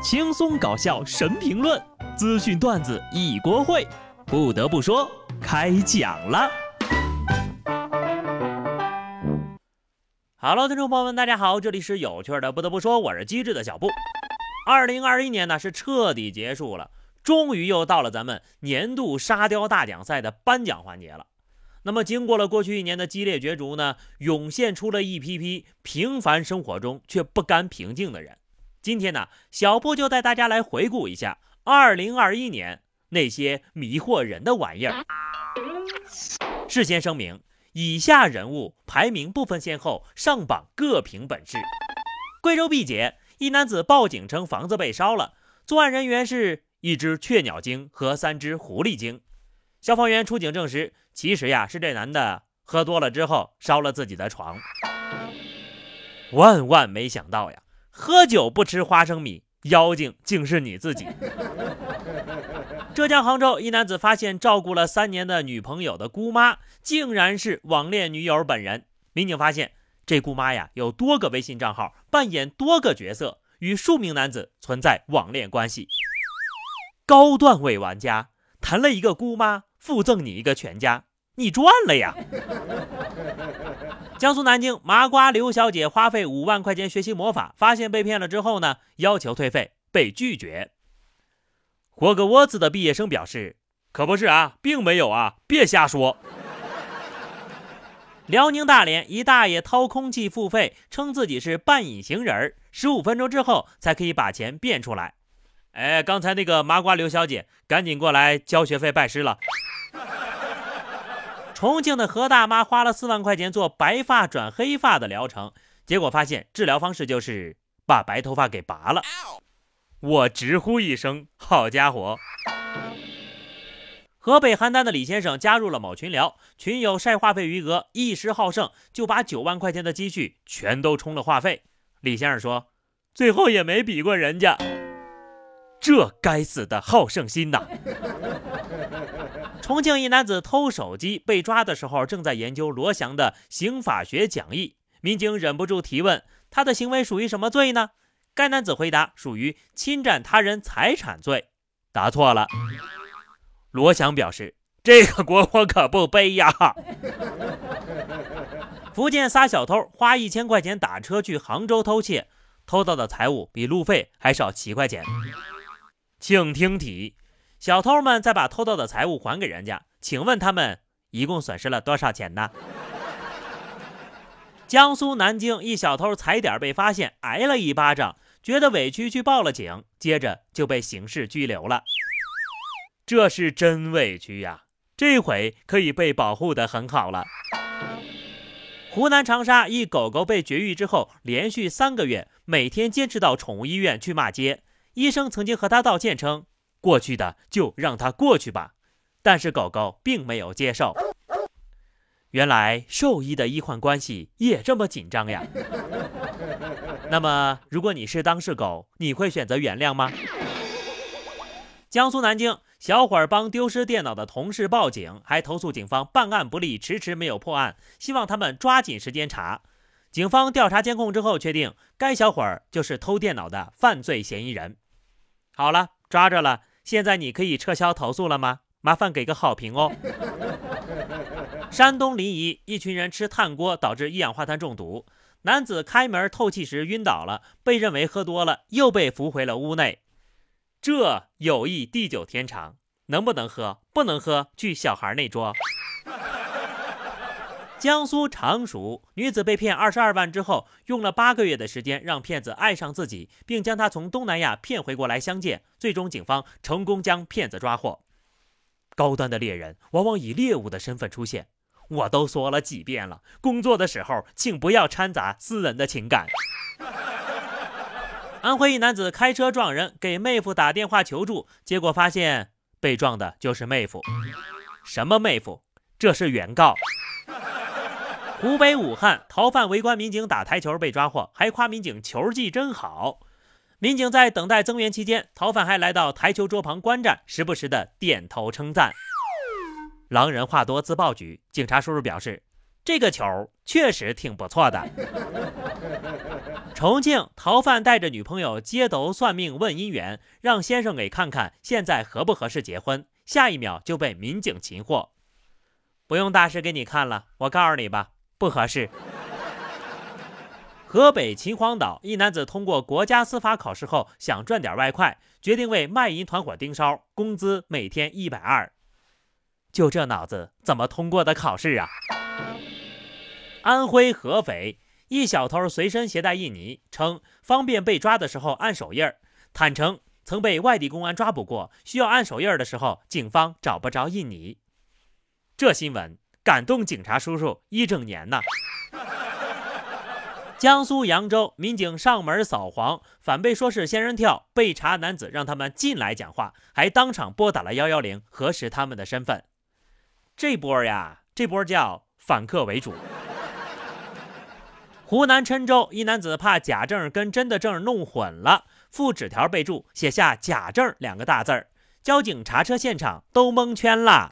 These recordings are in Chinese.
轻松搞笑神评论，资讯段子一锅烩。不得不说，开讲了。Hello，听众朋友们，大家好，这里是有趣的。不得不说，我是机智的小布。二零二一年呢是彻底结束了，终于又到了咱们年度沙雕大奖赛的颁奖环节了。那么，经过了过去一年的激烈角逐呢，涌现出了一批批平凡生活中却不甘平静的人。今天呢，小布就带大家来回顾一下2021年那些迷惑人的玩意儿。事先声明，以下人物排名不分先后，上榜各凭本事。贵州毕节一男子报警称房子被烧了，作案人员是一只雀鸟精和三只狐狸精。消防员出警证实，其实呀是这男的喝多了之后烧了自己的床。万万没想到呀，喝酒不吃花生米，妖精竟是你自己。浙江杭州一男子发现照顾了三年的女朋友的姑妈，竟然是网恋女友本人。民警发现这姑妈呀有多个微信账号，扮演多个角色，与数名男子存在网恋关系。高段位玩家谈了一个姑妈。附赠你一个全家，你赚了呀！江苏南京麻瓜刘小姐花费五万块钱学习魔法，发现被骗了之后呢，要求退费被拒绝。霍格沃兹的毕业生表示：“可不是啊，并没有啊，别瞎说。”辽宁大连一大爷掏空气付费，称自己是半隐形人，十五分钟之后才可以把钱变出来。哎，刚才那个麻瓜刘小姐，赶紧过来交学费拜师了。重庆的何大妈花了四万块钱做白发转黑发的疗程，结果发现治疗方式就是把白头发给拔了。我直呼一声：好家伙！河北邯郸的李先生加入了某群聊，群友晒话费余额，一时好胜，就把九万块钱的积蓄全都充了话费。李先生说：“最后也没比过人家。”这该死的好胜心呐！重庆一男子偷手机被抓的时候，正在研究罗翔的刑法学讲义。民警忍不住提问：他的行为属于什么罪呢？该男子回答：属于侵占他人财产罪。答错了。罗翔表示：这个锅我可不背呀！福建仨小偷花一千块钱打车去杭州偷窃，偷到的财物比路费还少七块钱。请听题：小偷们再把偷到的财物还给人家，请问他们一共损失了多少钱呢？江苏南京一小偷踩点被发现，挨了一巴掌，觉得委屈去报了警，接着就被刑事拘留了。这是真委屈呀！这回可以被保护的很好了。湖南长沙一狗狗被绝育之后，连续三个月每天坚持到宠物医院去骂街。医生曾经和他道歉，称过去的就让他过去吧，但是狗狗并没有接受。原来兽医的医患关系也这么紧张呀？那么，如果你是当事狗，你会选择原谅吗？江苏南京小伙儿帮丢失电脑的同事报警，还投诉警方办案不力，迟迟没有破案，希望他们抓紧时间查。警方调查监控之后，确定该小伙儿就是偷电脑的犯罪嫌疑人。好了，抓着了。现在你可以撤销投诉了吗？麻烦给个好评哦。山东临沂一群人吃炭锅导致一氧化碳中毒，男子开门透气时晕倒了，被认为喝多了，又被扶回了屋内。这友谊地久天长，能不能喝？不能喝，去小孩那桌。江苏常熟女子被骗二十二万之后，用了八个月的时间让骗子爱上自己，并将他从东南亚骗回过来相见。最终，警方成功将骗子抓获。高端的猎人往往以猎物的身份出现。我都说了几遍了，工作的时候请不要掺杂私人的情感。安徽一男子开车撞人，给妹夫打电话求助，结果发现被撞的就是妹夫。什么妹夫？这是原告。湖北武汉逃犯围观民警打台球被抓获，还夸民警球技真好。民警在等待增援期间，逃犯还来到台球桌旁观战，时不时的点头称赞。狼人话多自爆局，警察叔叔表示，这个球确实挺不错的。重庆逃犯带着女朋友街头算命问姻缘，让先生给看看现在合不合适结婚，下一秒就被民警擒获。不用大师给你看了，我告诉你吧，不合适。河北秦皇岛一男子通过国家司法考试后，想赚点外快，决定为卖淫团伙盯梢，工资每天一百二。就这脑子，怎么通过的考试啊？安徽合肥一小偷随身携带印泥，称方便被抓的时候按手印儿，坦诚曾被外地公安抓捕过，需要按手印儿的时候，警方找不着印泥。这新闻感动警察叔叔一整年呢。江苏扬州民警上门扫黄，反被说是仙人跳，被查男子让他们进来讲话，还当场拨打了幺幺零核实他们的身份。这波呀，这波叫反客为主。湖南郴州一男子怕假证跟真的证弄混了，附纸条备注写下“假证”两个大字儿，交警查车现场都蒙圈了。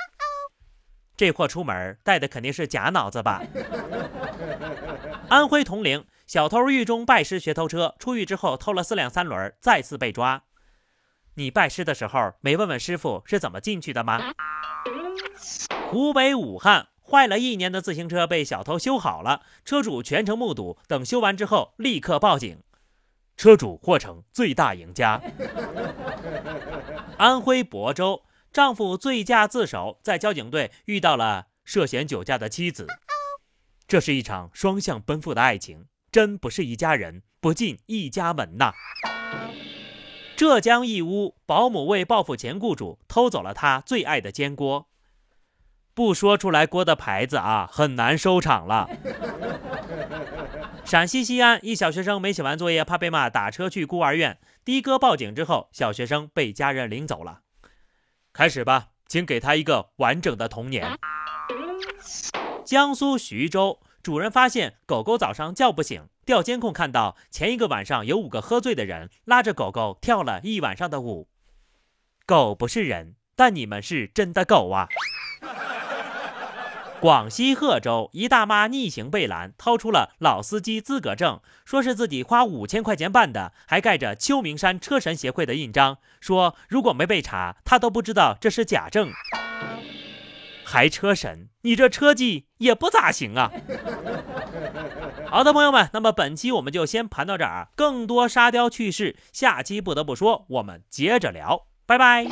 这货出门带的肯定是假脑子吧？安徽铜陵。小偷狱中拜师学偷车，出狱之后偷了四辆三轮，再次被抓。你拜师的时候没问问师傅是怎么进去的吗？湖北武汉坏了一年的自行车被小偷修好了，车主全程目睹，等修完之后立刻报警，车主获成最大赢家。安徽亳州丈夫醉驾自首，在交警队遇到了涉嫌酒驾的妻子，这是一场双向奔赴的爱情。真不是一家人，不进一家门呐！浙江义乌保姆为报复前雇主，偷走了他最爱的煎锅。不说出来锅的牌子啊，很难收场了。陕西西安一小学生没写完作业，怕被骂，打车去孤儿院。的哥报警之后，小学生被家人领走了。开始吧，请给他一个完整的童年。江苏徐州。主人发现狗狗早上叫不醒，调监控看到前一个晚上有五个喝醉的人拉着狗狗跳了一晚上的舞。狗不是人，但你们是真的狗啊！广西贺州一大妈逆行被拦，掏出了老司机资格证，说是自己花五千块钱办的，还盖着秋名山车神协会的印章，说如果没被查，他都不知道这是假证。还车神，你这车技 也不咋行啊！好的，朋友们，那么本期我们就先盘到这儿，更多沙雕趣事，下期不得不说，我们接着聊，拜拜。